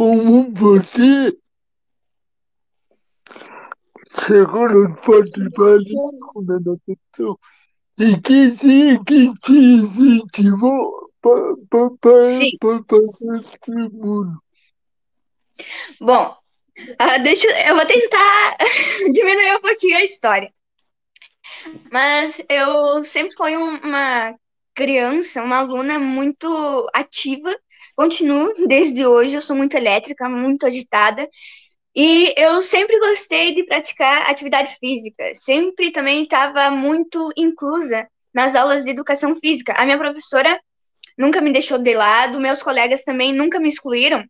como você chegou no natação e que se, que te incentivou para fazer esse mundo. Bom, uh, deixa, eu vou tentar diminuir um pouquinho a história. Mas eu sempre fui uma criança, uma aluna muito ativa. Continuo desde hoje, eu sou muito elétrica, muito agitada. E eu sempre gostei de praticar atividade física. Sempre também estava muito inclusa nas aulas de educação física. A minha professora nunca me deixou de lado, meus colegas também nunca me excluíram.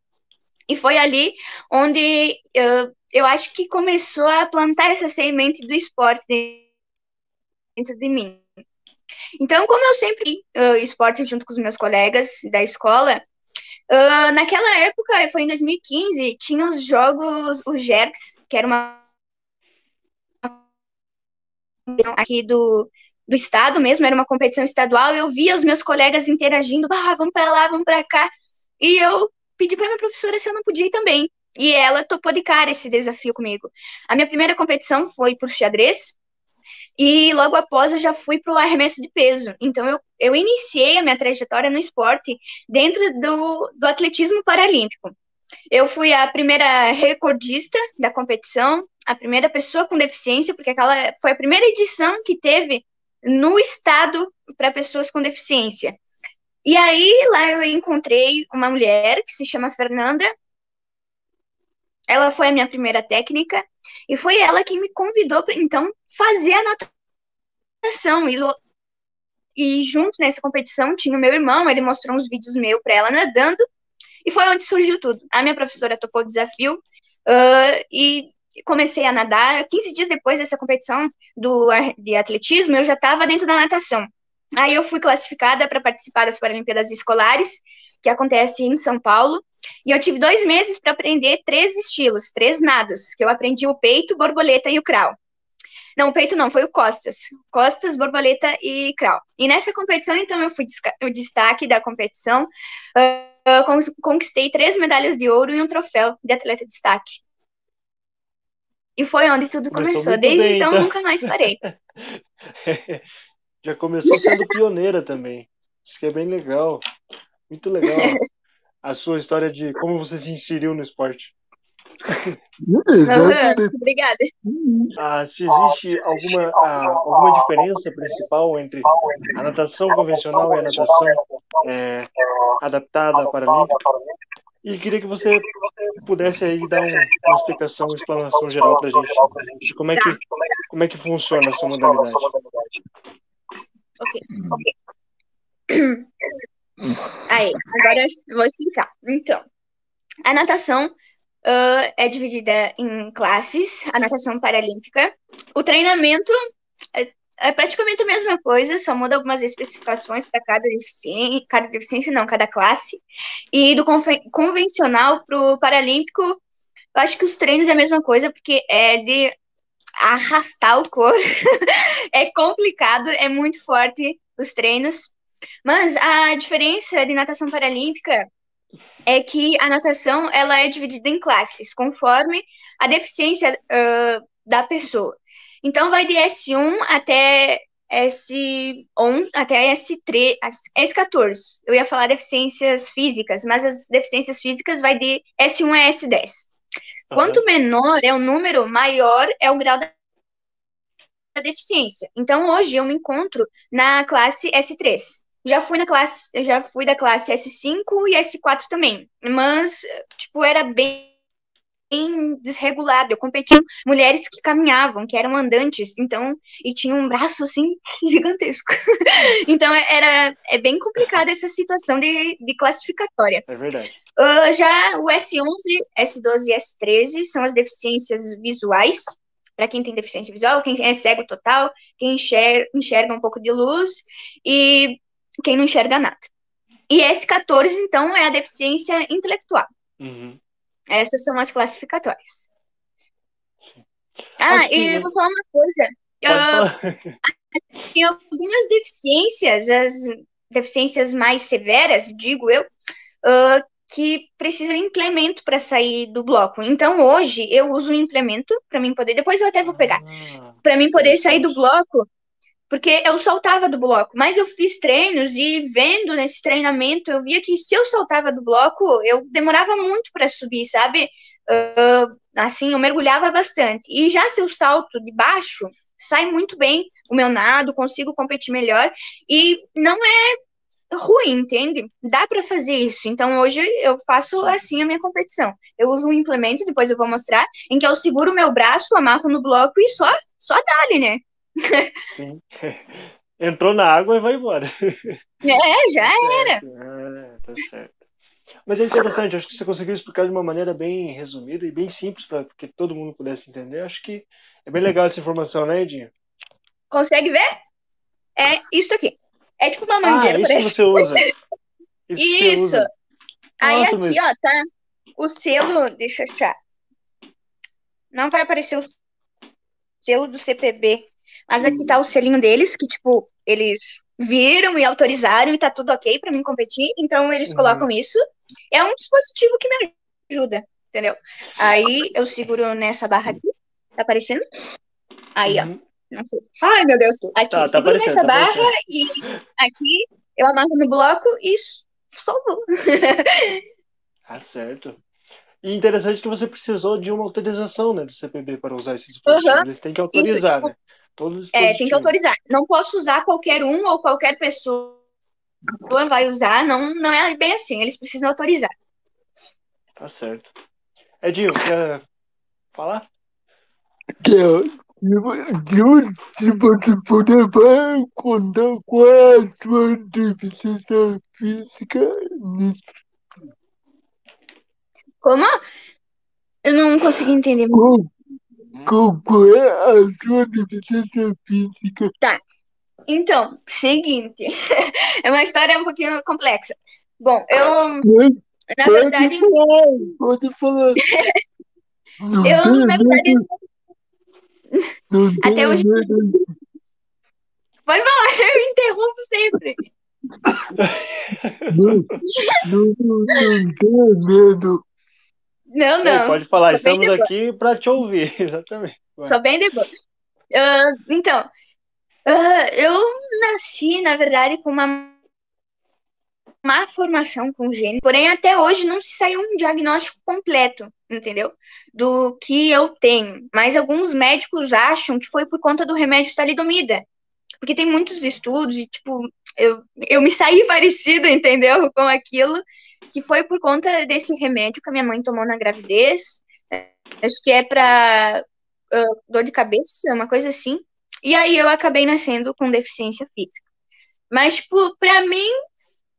E foi ali onde uh, eu acho que começou a plantar essa semente do esporte dentro de mim. Então, como eu sempre uh, esporte junto com os meus colegas da escola, uh, naquela época, foi em 2015, tinha os jogos, os JERCS, que era uma aqui do, do estado mesmo, era uma competição estadual, eu via os meus colegas interagindo, ah, vamos para lá, vamos para cá, e eu pedi para minha professora se eu não podia ir também, e ela topou de cara esse desafio comigo. A minha primeira competição foi por xadrez, e logo após eu já fui para o arremesso de peso. Então eu, eu iniciei a minha trajetória no esporte dentro do, do atletismo paralímpico. Eu fui a primeira recordista da competição, a primeira pessoa com deficiência, porque aquela foi a primeira edição que teve no estado para pessoas com deficiência. E aí lá eu encontrei uma mulher que se chama Fernanda. Ela foi a minha primeira técnica e foi ela que me convidou para então fazer a natação. E, e junto nessa competição tinha o meu irmão, ele mostrou uns vídeos meus para ela nadando. E foi onde surgiu tudo. A minha professora topou o desafio uh, e comecei a nadar. 15 dias depois dessa competição do, de atletismo, eu já estava dentro da natação. Aí eu fui classificada para participar das Paralimpíadas Escolares, que acontece em São Paulo. E eu tive dois meses para aprender três estilos, três nados, que eu aprendi o peito, borboleta e o crawl. Não, o peito não, foi o costas. Costas, borboleta e crawl. E nessa competição, então, eu fui o destaque da competição. Uh, conquistei três medalhas de ouro e um troféu de atleta de destaque. E foi onde tudo começou. Desde bem, então, então, nunca mais parei. Já começou sendo pioneira também. Isso que é bem legal. Muito legal a sua história de como você se inseriu no esporte. Obrigada. Ah, se existe alguma, ah, alguma diferença principal entre a natação convencional e a natação é, adaptada para Paralímpica? E queria que você pudesse aí dar um, uma explicação, uma explanação geral para a gente de como é que como é que funciona essa modalidade. Ok, ok. Aí, agora eu vou explicar. Então, a natação uh, é dividida em classes, a natação paralímpica. O treinamento é, é, praticamente a mesma coisa, só muda algumas especificações para cada deficiência, cada deficiência não, cada classe. E do convencional para o paralímpico, eu acho que os treinos é a mesma coisa, porque é de arrastar o corpo. é complicado, é muito forte os treinos. Mas a diferença de natação paralímpica é que a natação ela é dividida em classes, conforme a deficiência uh, da pessoa. Então, vai de S1 até S11, até S3, S14. Eu ia falar deficiências físicas, mas as deficiências físicas vai de S1 a S10. Uhum. Quanto menor é o número, maior é o grau da deficiência. Então, hoje eu me encontro na classe S3. Já fui na classe, já fui da classe S5 e S4 também, mas tipo era bem desregulado. Eu competi com mulheres que caminhavam, que eram andantes, então e tinham um braço assim gigantesco. então era é bem complicada essa situação de, de classificatória. É verdade. Uh, já o S11, S12 e S13 são as deficiências visuais, para quem tem deficiência visual, quem é cego total, quem enxerga, enxerga um pouco de luz, e quem não enxerga nada. E S14, então, é a deficiência intelectual. Uhum. Essas são as classificatórias. Ah, e eu vou falar uma coisa. Uh, tem algumas deficiências, as deficiências mais severas, digo eu, uh, que precisa de implemento para sair do bloco. Então hoje eu uso um implemento para mim poder, depois eu até vou pegar, ah, para mim poder sair do bloco, porque eu saltava do bloco, mas eu fiz treinos e vendo nesse treinamento eu via que se eu saltava do bloco, eu demorava muito para subir, sabe? Uh, assim, eu mergulhava bastante. E já se eu salto de baixo, sai muito bem o meu nado, consigo competir melhor e não é ruim, entende? Dá para fazer isso. Então hoje eu faço assim a minha competição. Eu uso um implemento, depois eu vou mostrar, em que eu seguro o meu braço, amarro no bloco e só só dá-lhe, né? Sim. Entrou na água e vai embora. É, já era. É, tá certo. Mas é interessante, acho que você conseguiu explicar de uma maneira bem resumida e bem simples para que todo mundo pudesse entender. Acho que é bem legal essa informação, né, Edinho? Consegue ver? É isso aqui. É tipo uma mangueira, ah, isso parece. você usa. Isso. isso. Usa. Aí Nossa, aqui, mas... ó, tá o selo, deixa eu achar. Não vai aparecer o selo do CPB, mas aqui tá o selinho deles, que, tipo, eles viram e autorizaram e tá tudo ok para mim competir, então eles uhum. colocam isso. É um dispositivo que me ajuda, entendeu? Aí eu seguro nessa barra aqui, tá aparecendo? Aí, uhum. ó. Não sei. Ai, meu Deus. Aqui, tá, tá seguro nessa tá barra e aqui eu amarro no bloco e só vou. Tá certo. E interessante que você precisou de uma autorização né, do CPB para usar esses dispositivos. Uhum. Eles têm que autorizar, Isso, tipo, né? Todos é, tem que autorizar. Não posso usar qualquer um ou qualquer pessoa vai usar. Não, não é bem assim. Eles precisam autorizar. Tá certo. Edinho, quer falar? Quero. Se você puder contar qual é a sua deficiência física nisso. Como? Eu não consegui entender. Qual, qual é a sua deficiência física? Tá. Então, seguinte. é uma história um pouquinho complexa. Bom, eu. Na pode verdade. Falar, pode falar. eu, na verdade. Até hoje. Pode falar, eu interrompo sempre. Não, não, não, não tenha medo. Não, não. pode falar, estamos aqui para te ouvir, exatamente. Só bem depois. Uh, então, uh, eu nasci, na verdade, com uma má formação congênita, porém até hoje não se saiu um diagnóstico completo, entendeu? Do que eu tenho. Mas alguns médicos acham que foi por conta do remédio talidomida. Porque tem muitos estudos e, tipo, eu, eu me saí parecida, entendeu? Com aquilo, que foi por conta desse remédio que a minha mãe tomou na gravidez. Acho que é para uh, dor de cabeça, uma coisa assim. E aí eu acabei nascendo com deficiência física. Mas, tipo, pra mim,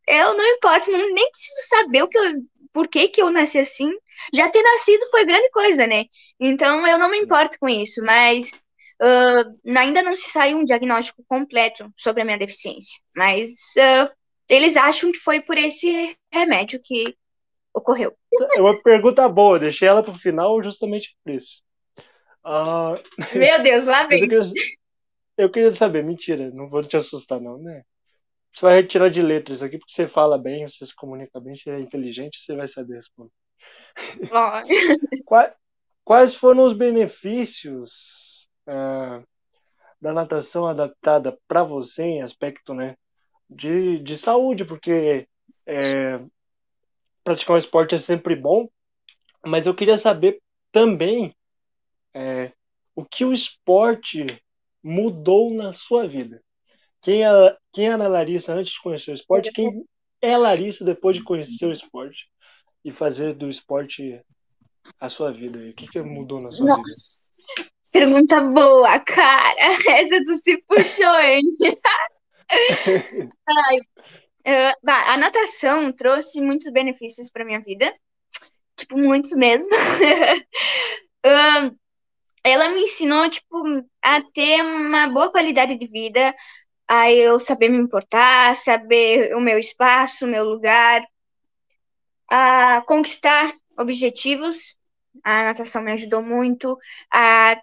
eu não importo, não, nem preciso saber o que eu, por que, que eu nasci assim. Já ter nascido foi grande coisa, né? Então eu não me importo com isso, mas uh, ainda não se saiu um diagnóstico completo sobre a minha deficiência. Mas uh, eles acham que foi por esse remédio que ocorreu. É uma pergunta boa, deixei ela para o final justamente por isso. Uh... Meu Deus, lá vem. Eu queria, eu queria saber, mentira, não vou te assustar, não, né? Você vai retirar de letras aqui, porque você fala bem, você se comunica bem, você é inteligente, você vai saber responder. quais, quais foram os benefícios uh, da natação adaptada para você em aspecto né, de, de saúde? Porque é, praticar um esporte é sempre bom, mas eu queria saber também é, o que o esporte mudou na sua vida. Quem é, quem é a Larissa antes de conhecer o esporte? Quem é Larissa depois de conhecer o esporte e fazer do esporte a sua vida? O que, que mudou na sua Nossa. vida? Pergunta boa, cara. Essa tu se puxou, hein? Ai, uh, a natação trouxe muitos benefícios para minha vida, tipo muitos mesmo. uh, ela me ensinou tipo a ter uma boa qualidade de vida, a eu saber me importar, saber o meu espaço, o meu lugar, a conquistar objetivos. A natação me ajudou muito a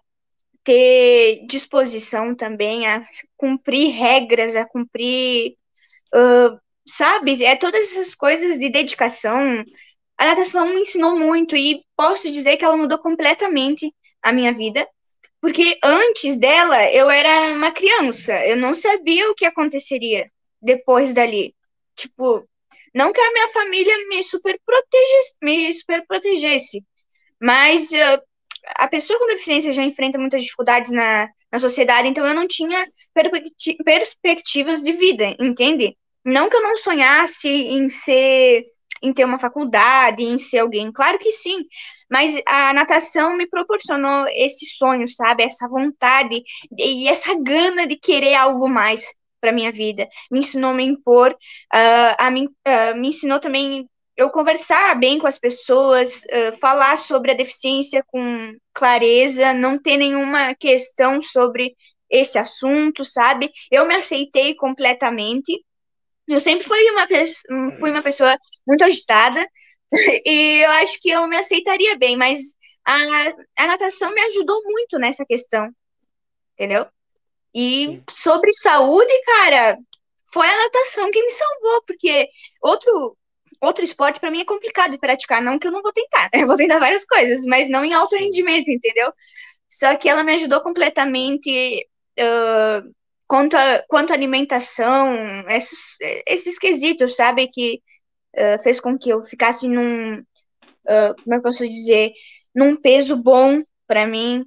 ter disposição também, a cumprir regras, a cumprir, uh, sabe? É todas essas coisas de dedicação, a natação me ensinou muito e posso dizer que ela mudou completamente a minha vida, porque antes dela eu era uma criança, eu não sabia o que aconteceria depois dali. Tipo, não que a minha família me super protegesse, me super protegesse, mas uh, a pessoa com deficiência já enfrenta muitas dificuldades na, na sociedade, então eu não tinha perspectivas de vida, entende? Não que eu não sonhasse em ser, em ter uma faculdade, em ser alguém, claro que sim, mas a natação me proporcionou esse sonho, sabe? Essa vontade e essa gana de querer algo mais para minha vida. Me ensinou a me impor, uh, a me, uh, me ensinou também eu conversar bem com as pessoas, uh, falar sobre a deficiência com clareza, não ter nenhuma questão sobre esse assunto, sabe? Eu me aceitei completamente. Eu sempre fui uma, fui uma pessoa muito agitada e eu acho que eu me aceitaria bem, mas a, a natação me ajudou muito nessa questão, entendeu? E sobre saúde, cara, foi a natação que me salvou, porque outro outro esporte para mim é complicado de praticar, não que eu não vou tentar, né? eu vou tentar várias coisas, mas não em alto rendimento, entendeu? Só que ela me ajudou completamente uh, quanto, a, quanto a alimentação, esses, esses quesitos, sabe? Que uh, fez com que eu ficasse num, uh, como é que eu posso dizer, num peso bom para mim.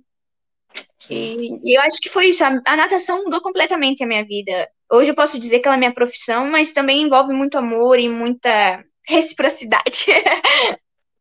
E, e, eu acho que foi isso. A, a, natação mudou completamente a minha vida. Hoje eu posso dizer que ela é minha profissão, mas também envolve muito amor e muita reciprocidade.